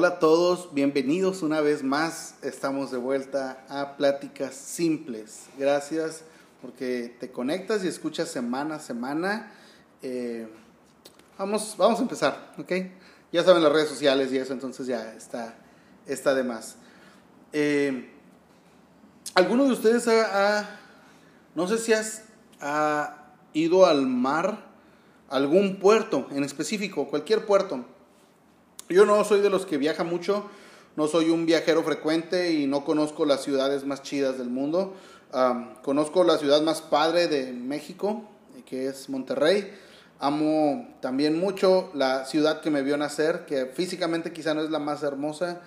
Hola a todos, bienvenidos una vez más. Estamos de vuelta a Pláticas Simples. Gracias porque te conectas y escuchas semana a semana. Eh, vamos, vamos a empezar, ¿ok? Ya saben las redes sociales y eso, entonces ya está, está de más. Eh, ¿Alguno de ustedes ha, no sé si has ha ido al mar, algún puerto en específico, cualquier puerto? Yo no soy de los que viaja mucho, no soy un viajero frecuente y no conozco las ciudades más chidas del mundo. conozco la ciudad más padre de México, que es Monterrey. Amo también mucho la ciudad que me vio nacer, que físicamente quizá no es la más hermosa,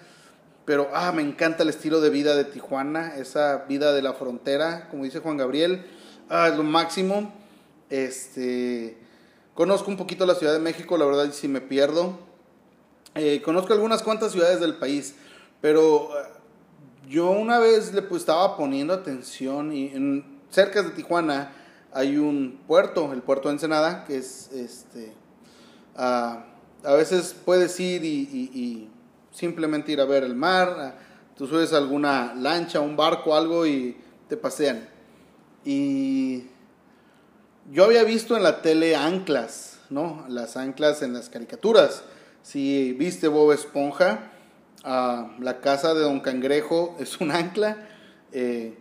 pero ah, me encanta el estilo de vida de Tijuana, esa vida de la frontera, como dice Juan Gabriel, ah, es lo máximo. Este, conozco un poquito la Ciudad de México, la verdad si me pierdo, eh, conozco algunas cuantas ciudades del país, pero eh, yo una vez le pues, estaba poniendo atención y en, cerca de Tijuana hay un puerto, el puerto de Ensenada, que es este. a veces puedes ir y, simplemente ir a ver el mar. tú subes alguna lancha, un barco, algo y te pasean. Y yo había visto en la tele anclas, ¿no? Las anclas en las caricaturas. Si viste Bob Esponja, ah, la casa de Don Cangrejo es un ancla. Eh,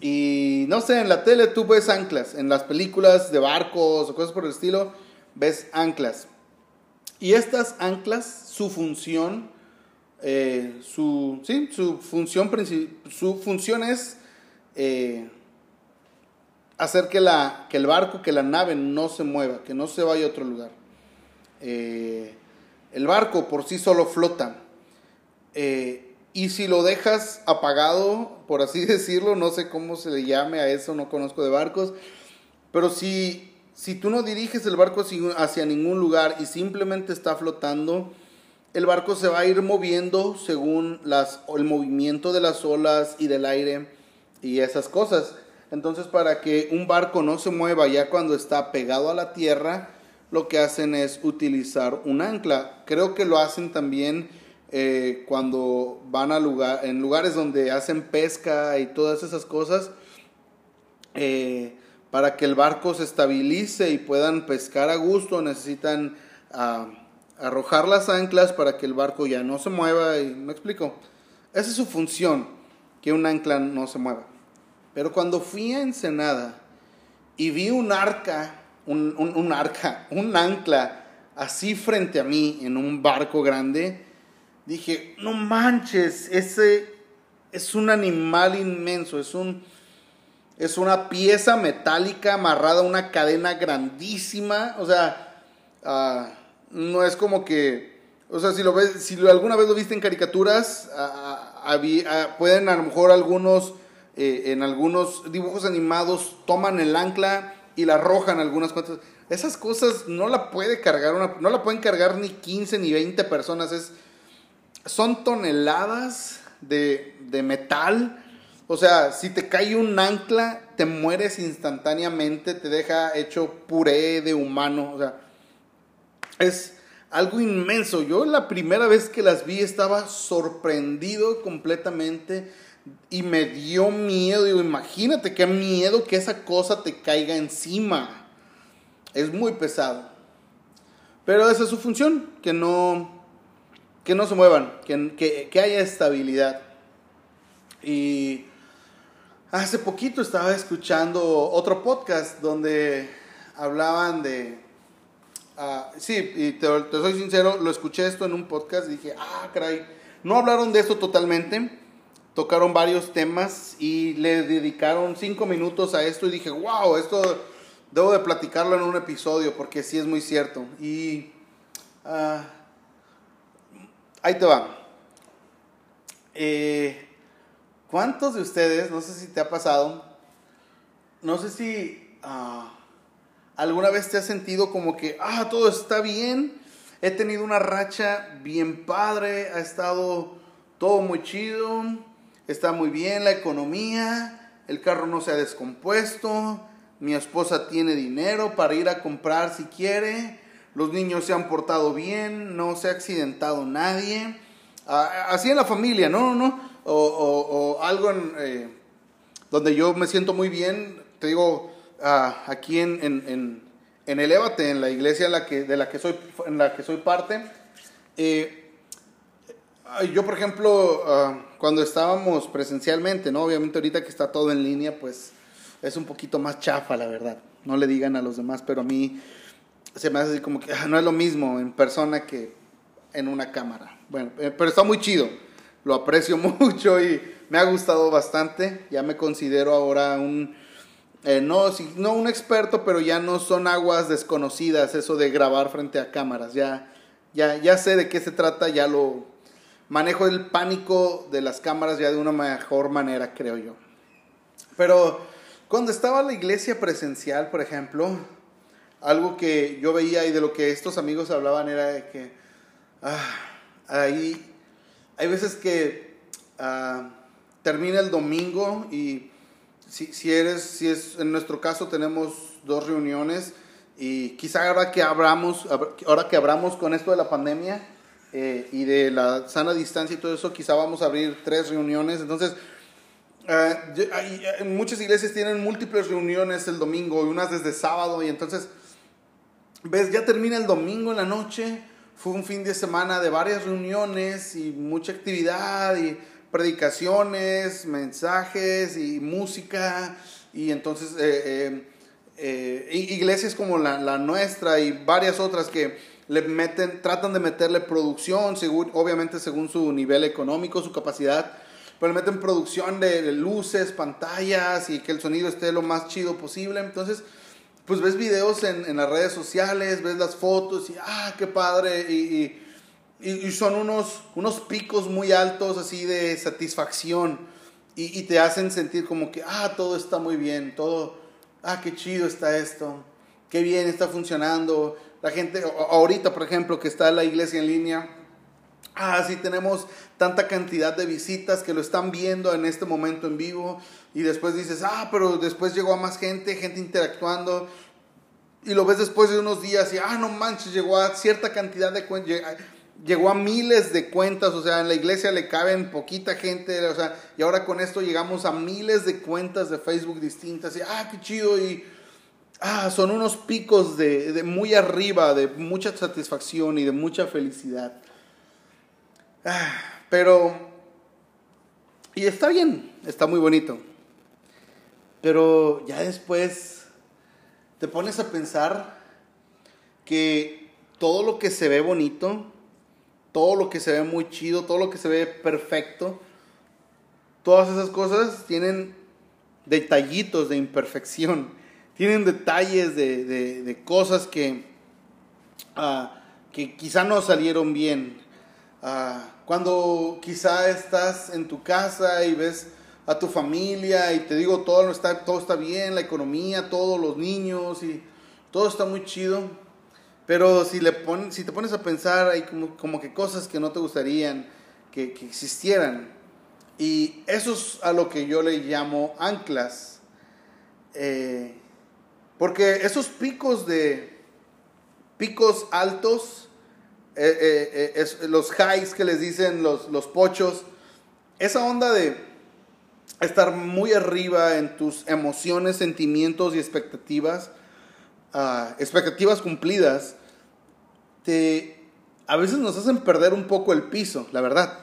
y no sé, en la tele tú ves anclas, en las películas de barcos o cosas por el estilo, ves anclas. Y estas anclas, su función, eh, su, sí, su, función su función es eh, hacer que, la, que el barco, que la nave no se mueva, que no se vaya a otro lugar. El barco por sí solo flota. Eh, y si lo dejas apagado, por así decirlo, no sé cómo se le llame a eso, no conozco de barcos, pero si, si tú no diriges el barco hacia ningún lugar y simplemente está flotando, el barco se va a ir moviendo según las, el movimiento de las olas y del aire y esas cosas. Entonces, para que un barco no se mueva ya cuando está pegado a la tierra, lo que hacen es utilizar un ancla. Creo que lo hacen también eh, cuando van a lugar, en lugares donde hacen pesca y todas esas cosas, eh, para que el barco se estabilice y puedan pescar a gusto, necesitan ah, arrojar las anclas para que el barco ya no se mueva. Y me explico. Esa es su función, que un ancla no se mueva. Pero cuando fui a Ensenada y vi un arca un, un, arca, un ancla así frente a mí en un barco grande, dije, no manches, ese es un animal inmenso, es un es una pieza metálica amarrada a una cadena grandísima, o sea, ah, no es como que, o sea, si lo ves, si alguna vez lo viste en caricaturas, ah, ah, pueden a lo mejor algunos, eh, en algunos dibujos animados toman el ancla y la arrojan algunas cuantas. Esas cosas no la puede cargar una, no la pueden cargar ni 15 ni 20 personas. Es, son toneladas de, de metal. O sea, si te cae un ancla, te mueres instantáneamente, te deja hecho puré de humano. O sea, es algo inmenso. Yo la primera vez que las vi estaba sorprendido completamente y me dio miedo. Digo, imagínate qué miedo que esa cosa te caiga encima. Es muy pesado. Pero esa es su función, que no, que no se muevan, que, que haya estabilidad. Y hace poquito estaba escuchando otro podcast donde hablaban de... Uh, sí, y te, soy sincero, lo escuché esto en un podcast y dije, ah, caray, no hablaron de esto totalmente, tocaron varios temas y le dedicaron cinco minutos a esto y dije, wow, esto debo de platicarlo en un episodio porque sí es muy cierto. Y ah, ahí te va. Eh, ¿Cuántos de ustedes, no sé si te ha pasado, no sé si ah, alguna vez te has sentido como que, ah, todo está bien, he tenido una racha bien padre, ha estado todo muy chido, está muy bien la economía, el carro no se ha descompuesto, mi esposa tiene dinero para ir a comprar si quiere, los niños se han portado bien, no se ha accidentado nadie, así en la familia, ¿no? no o, o, algo en, eh, donde yo me siento muy bien, te digo, aquí en, en, en, el Ébate, en la iglesia en la que, de la que soy, en la que soy parte. Eh, yo, por ejemplo, ah, cuando estábamos presencialmente, ¿no? Obviamente ahorita que está todo en línea, pues es un poquito más chafa, la verdad. No le digan a los demás, pero a mí se me hace así como que ah, no es lo mismo en persona que en una cámara. Bueno, eh, pero está muy chido. Lo aprecio mucho y me ha gustado bastante. Ya me considero ahora un, eh, no, no un experto, pero ya no son aguas desconocidas eso de grabar frente a cámaras. Ya, ya, ya sé de qué se trata, ya lo manejo el pánico de las cámaras ya de una mejor manera, creo yo. Pero cuando estaba en la iglesia presencial, por ejemplo, algo que yo veía y de lo que estos amigos hablaban era de que ah, ahí hay veces que ah, termina el domingo y si, si, eres, si es en nuestro caso tenemos dos reuniones y quizá ahora que abramos, ahora que abramos con esto de la pandemia eh, y de la sana distancia y todo eso, quizá vamos a abrir tres reuniones. Entonces, uh, muchas iglesias tienen múltiples reuniones el domingo y unas desde sábado y entonces, ves, ya termina el domingo en la noche, fue un fin de semana de varias reuniones y mucha actividad y predicaciones, mensajes y música y entonces eh, eh, iglesias como la, la, nuestra y varias otras que le meten, tratan de meterle producción, según, obviamente según su nivel económico, su capacidad, pero le meten producción de, luces, pantallas y que el sonido esté lo más chido posible. Entonces, pues ves videos en, en las redes sociales, ves las fotos y, ah, qué padre, y, y, y son unos, unos picos muy altos así de satisfacción y, y, te hacen sentir como que, ah, todo está muy bien, todo, ah, qué chido está esto, qué bien está funcionando. La gente, ahorita, por ejemplo, que está la iglesia en línea, Ah, sí, tenemos tanta cantidad de visitas que lo están viendo en este momento en vivo y después dices, ah, pero después llegó a más gente, gente interactuando y lo ves después de unos días y, ah, no manches, llegó a cierta cantidad de cuentas, llegó a miles de cuentas, o sea, en la iglesia le caben poquita gente, o sea, y ahora con esto llegamos a miles de cuentas de Facebook distintas y, ah, qué chido y... Ah, son unos picos de, de muy arriba, de mucha satisfacción y de mucha felicidad. Ah, pero, y está bien, está muy bonito. Pero ya después te pones a pensar que todo lo que se ve bonito, todo lo que se ve muy chido, todo lo que se ve perfecto, todas esas cosas tienen detallitos de imperfección, tienen detalles de, cosas que, ah, que quizá no salieron bien. Ah, cuando quizá estás en tu casa y ves a tu familia y te digo todo está, todo está bien, la economía, todos los niños y todo está muy chido. Pero si, le si te pones a pensar, hay como, como, que cosas que no te gustarían que, que, existieran. Y eso es a lo que yo le llamo anclas. Eh, porque esos picos de picos altos eh, eh, eh, los highs que les dicen los, los pochos, esa onda de estar muy arriba en tus emociones, sentimientos y expectativas, ah, expectativas cumplidas, te, a veces nos hacen perder un poco el piso, la verdad.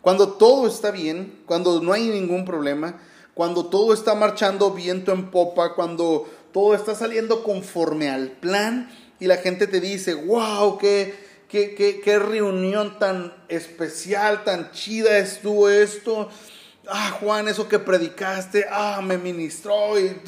Cuando todo está bien, cuando no hay ningún problema, cuando todo está marchando viento en popa, cuando todo está saliendo conforme al plan y la gente te dice, wow, qué, qué, reunión tan especial, tan chida estuvo esto. Ah, Juan, eso que predicaste, ah, me ministró y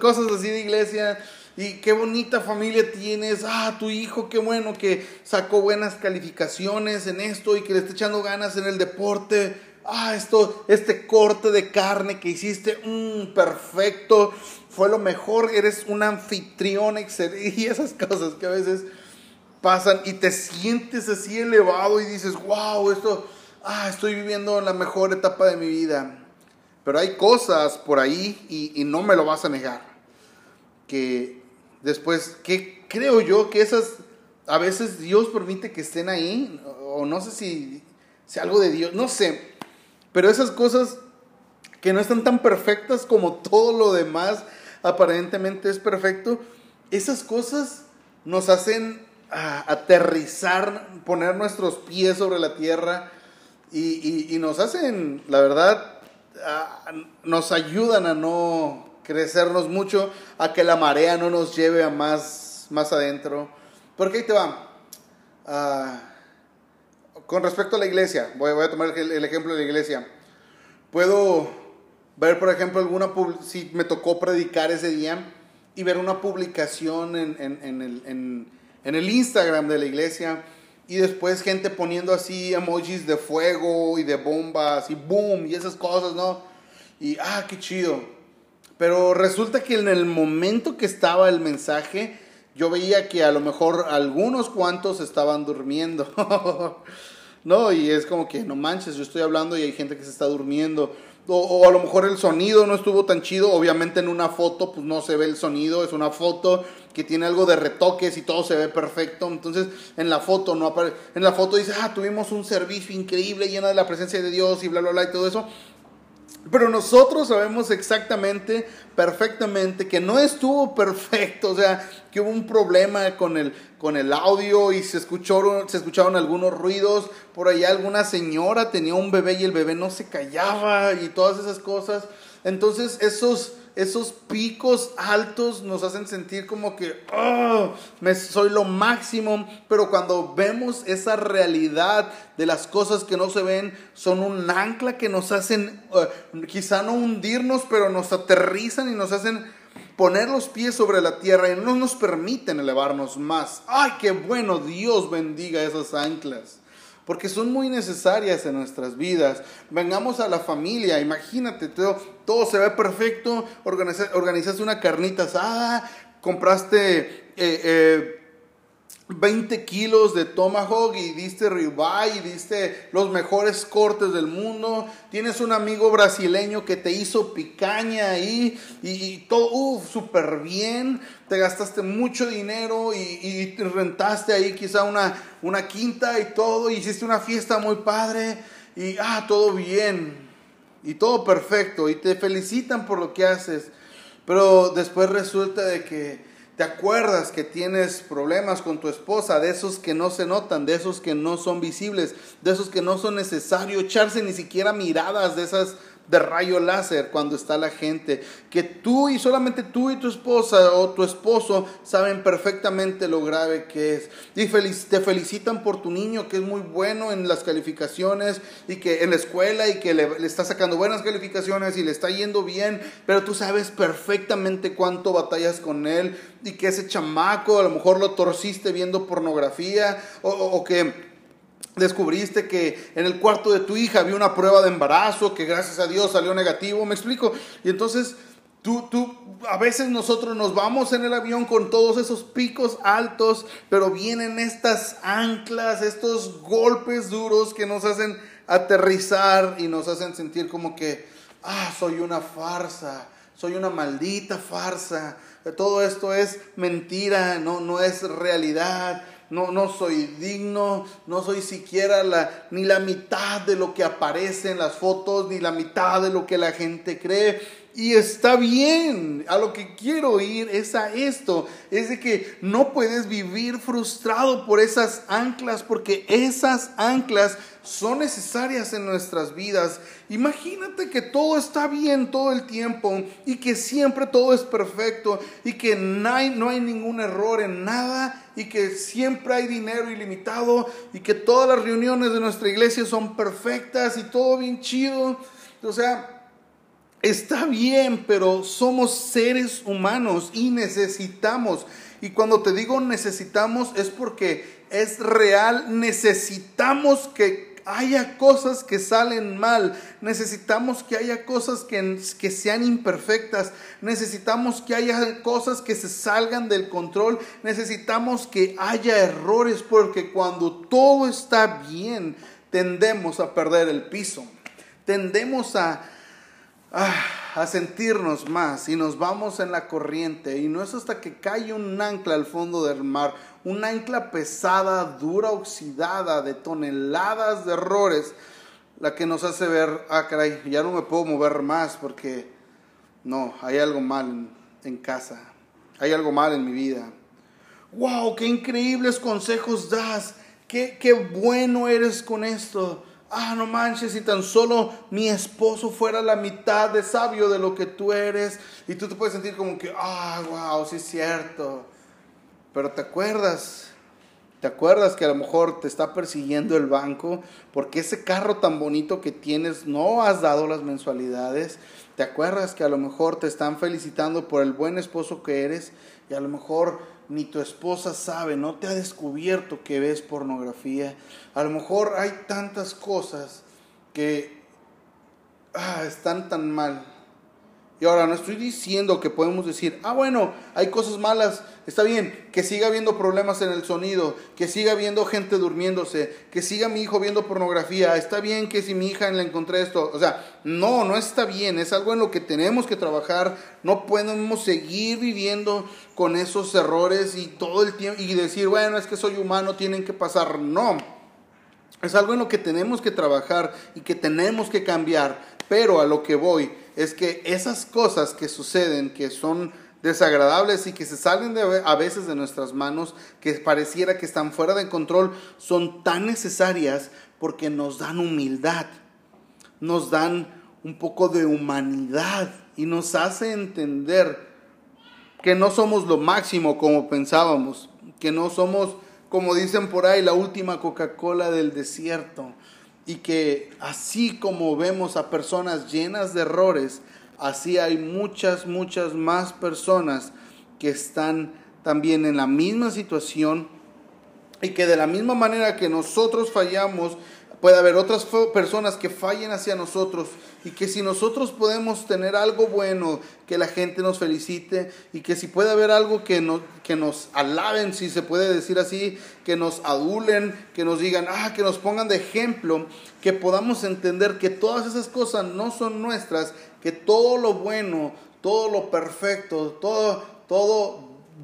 cosas así de iglesia. Y qué bonita familia tienes. Ah, tu hijo, qué bueno que sacó buenas calificaciones en esto y que le está echando ganas en el deporte. Ah, esto, este corte de carne que hiciste, mmm, perfecto. Fue lo mejor. Eres un anfitrión excelente. Y esas cosas que a veces pasan y te sientes así elevado y dices, wow, esto, ah, estoy viviendo la mejor etapa de mi vida. Pero hay cosas por ahí y, no me lo vas a negar. Que después, que creo yo que esas, a veces Dios permite que estén ahí, o no sé si sea algo de Dios, no sé. Pero esas cosas que no están tan perfectas como todo lo demás aparentemente es perfecto, esas cosas nos hacen ah, aterrizar, poner nuestros pies sobre la tierra y, nos hacen, la verdad, ah, nos ayudan a no crecernos mucho, a que la marea no nos lleve a más, más adentro. Porque ahí te va. Ah, con respecto a la iglesia, voy, a tomar el, ejemplo de la iglesia. Puedo ver, por ejemplo, alguna si me tocó predicar ese día y ver una publicación en, el, en, el, Instagram de la iglesia y después gente poniendo así emojis de fuego y de bombas y boom y esas cosas, ¿no? Y ah, qué chido. Pero resulta que en el momento que estaba el mensaje, yo veía que a lo mejor algunos cuantos estaban durmiendo. no, y es como que no manches, yo estoy hablando y hay gente que se está durmiendo. O, a lo mejor el sonido no estuvo tan chido. Obviamente en una foto pues no se ve el sonido. Es una foto que tiene algo de retoques y todo se ve perfecto. Entonces en la foto no aparece. En la foto dice, ah, tuvimos un servicio increíble lleno de la presencia de Dios y bla, bla, bla y todo eso. Pero nosotros sabemos exactamente, perfectamente, que no estuvo perfecto, o sea, que hubo un problema con el, con el audio y se, escucharon, se escucharon algunos ruidos. Por allá alguna señora tenía un bebé y el bebé no se callaba y todas esas cosas. Entonces esos esos picos altos nos hacen sentir como que oh, me soy lo máximo, pero cuando vemos esa realidad de las cosas que no se ven, son un ancla que nos hacen eh, quizá no hundirnos, pero nos aterrizan y nos hacen poner los pies sobre la tierra y no nos permiten elevarnos más. Ay, qué bueno, Dios bendiga esas anclas porque son muy necesarias en nuestras vidas. Vengamos a la familia, imagínate, todo, todo se ve perfecto, organizaste una carnita asada, compraste... Eh, eh, 20 kilos de tomahawk y diste ribeye y diste los mejores cortes del mundo. Tienes un amigo brasileño que te hizo picaña ahí y, todo, uff, súper bien. Te gastaste mucho dinero y, rentaste ahí quizá una, una quinta y todo. hiciste una fiesta muy padre y, ah, todo bien y todo perfecto y te felicitan por lo que haces. Pero después resulta de que te acuerdas que tienes problemas con tu esposa, de esos que no se notan, de esos que no son visibles, de esos que no son necesario echarse ni siquiera miradas de esas de rayo láser cuando está la gente, que tú y solamente tú y tu esposa o tu esposo saben perfectamente lo grave que es. Y te felicitan por tu niño que es muy bueno en las calificaciones y que en la escuela y que le, está sacando buenas calificaciones y le está yendo bien, pero tú sabes perfectamente cuánto batallas con él y que ese chamaco a lo mejor lo torciste viendo pornografía o, o que descubriste que en el cuarto de tu hija había una prueba de embarazo que gracias a Dios salió negativo, me explico. Y entonces tú, tú, a veces nosotros nos vamos en el avión con todos esos picos altos, pero vienen estas anclas, estos golpes duros que nos hacen aterrizar y nos hacen sentir como que, ah, soy una farsa, soy una maldita farsa, todo esto es mentira, no, no es realidad no, no soy digno, no soy siquiera ni la mitad de lo que aparece en las fotos, ni la mitad de lo que la gente cree. Y está bien, a lo que quiero ir es a esto, es de que no puedes vivir frustrado por esas anclas, porque esas anclas son necesarias en nuestras vidas. Imagínate que todo está bien todo el tiempo y que siempre todo es perfecto y que no hay, no hay ningún error en nada y que siempre hay dinero ilimitado y que todas las reuniones de nuestra iglesia son perfectas y todo bien chido. O sea, Está bien, pero somos seres humanos y necesitamos. Y cuando te digo necesitamos es porque es real, necesitamos que haya cosas que salen mal, necesitamos que haya cosas que, que, sean imperfectas, necesitamos que haya cosas que se salgan del control, necesitamos que haya errores, porque cuando todo está bien, tendemos a perder el piso, tendemos a, a sentirnos más y nos vamos en la corriente y no es hasta que cae un ancla al fondo del mar, un ancla pesada, dura, oxidada, de toneladas de errores, la que nos hace ver, ah, caray, ya no me puedo mover más porque no, hay algo mal en casa, hay algo mal en mi vida. ¡Wow! ¡Qué increíbles consejos das! ¡Qué, qué bueno eres con esto! Ah, no manches, si tan solo mi esposo fuera la mitad de sabio de lo que tú eres, y tú te puedes sentir como que, ah, wow, sí es cierto. Pero te acuerdas, te acuerdas que a lo mejor te está persiguiendo el banco porque ese carro tan bonito que tienes no has dado las mensualidades. Te acuerdas que a lo mejor te están felicitando por el buen esposo que eres y a lo mejor ni tu esposa sabe, no te ha descubierto que ves pornografía. A lo mejor hay tantas cosas que ah, están tan mal y ahora no estoy diciendo que podemos decir, ah, bueno, hay cosas malas, está bien, que siga habiendo problemas en el sonido, que siga habiendo gente durmiéndose, que siga mi hijo viendo pornografía, está bien que si mi hija le encontré esto, o sea, no, no está bien, es algo en lo que tenemos que trabajar, no podemos seguir viviendo con esos errores y todo el tiempo y decir, bueno, es que soy humano, tienen que pasar, no. Es algo en lo que tenemos que trabajar y que tenemos que cambiar, pero a lo que voy es que esas cosas que suceden, que son desagradables y que se salen a veces de nuestras manos, que pareciera que están fuera de control, son tan necesarias porque nos dan humildad, nos dan un poco de humanidad y nos hace entender que no somos lo máximo como pensábamos, que no somos, como dicen por ahí, la última Coca-Cola del desierto, y que así como vemos a personas llenas de errores, así hay muchas, muchas más personas que están también en la misma situación y que de la misma manera que nosotros fallamos, puede haber otras personas que fallen hacia nosotros y que si nosotros podemos tener algo bueno, que la gente nos felicite y que si puede haber algo que, no, que nos alaben, si se puede decir así, que nos adulen, que nos digan, ah, que nos pongan de ejemplo, que podamos entender que todas esas cosas no son nuestras, que todo lo bueno, todo lo perfecto, todo, todo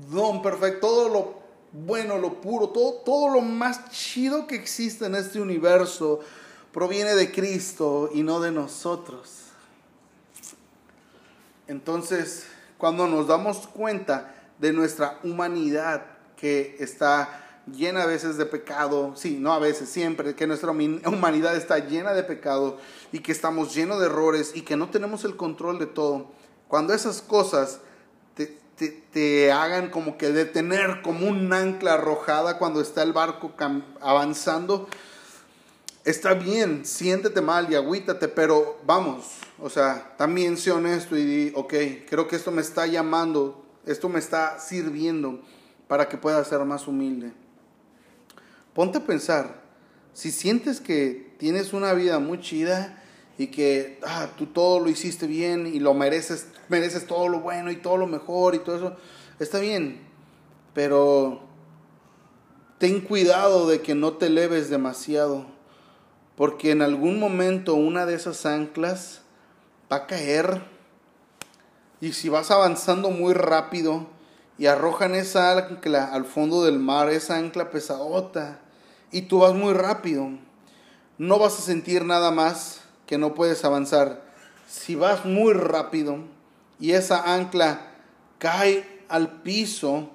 don perfecto, todo lo bueno, lo puro, todo, todo lo más chido que existe en este universo proviene de Cristo y no de nosotros. Entonces, cuando nos damos cuenta de nuestra humanidad que está llena a veces de pecado, sí, no a veces, siempre, que nuestra humanidad está llena de pecado y que estamos llenos de errores y que no tenemos el control de todo, cuando esas cosas te, hagan como que detener como un ancla arrojada cuando está el barco avanzando, está bien, siéntete mal y agüítate, pero vamos, o sea, también sé honesto y di, ok, creo que esto me está llamando, esto me está sirviendo para que pueda ser más humilde. Ponte a pensar, si sientes que tienes una vida muy chida, y que ah, tú todo lo hiciste bien y lo mereces, mereces todo lo bueno y todo lo mejor y todo eso, está bien, pero ten cuidado de que no te eleves demasiado, porque en algún momento una de esas anclas va a caer y si vas avanzando muy rápido y arrojan esa ancla al fondo del mar, esa ancla pesadota, y tú vas muy rápido, no vas a sentir nada más que no puedes avanzar. Si vas muy rápido y esa ancla cae al piso,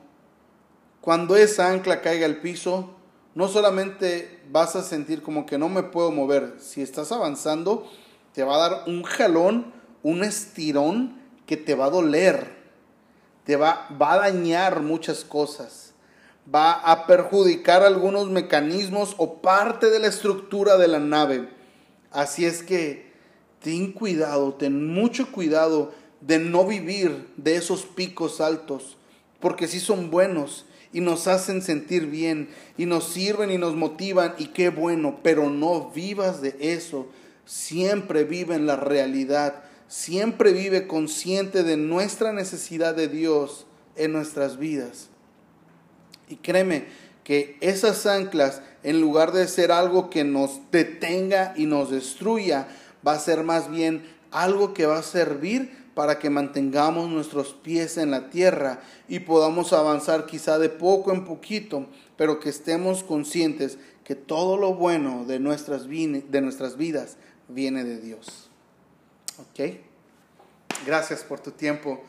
cuando esa ancla caiga al piso, no solamente vas a sentir como que no me puedo mover, si estás avanzando, te va a dar un jalón, un estirón que te va a doler, te va, va a dañar muchas cosas, va a perjudicar algunos mecanismos o parte de la estructura de la nave. Así es que ten cuidado, ten mucho cuidado de no vivir de esos picos altos, porque sí son buenos y nos hacen sentir bien y nos sirven y nos motivan y qué bueno, pero no vivas de eso. Siempre vive en la realidad, siempre vive consciente de nuestra necesidad de Dios en nuestras vidas. Y créeme que esas anclas en lugar de ser algo que nos detenga y nos destruya, va a ser más bien algo que va a servir para que mantengamos nuestros pies en la tierra y podamos avanzar quizá de poco en poquito, pero que estemos conscientes que todo lo bueno de nuestras, de nuestras vidas viene de Dios. ¿Ok? Gracias por tu tiempo.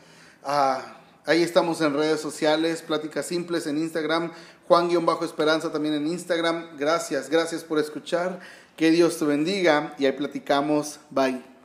Ah, ahí estamos en redes sociales, Pláticas Simples en Instagram, Juan-Esperanza también en Instagram. Gracias, gracias por escuchar. Que Dios te bendiga y ahí platicamos. Bye.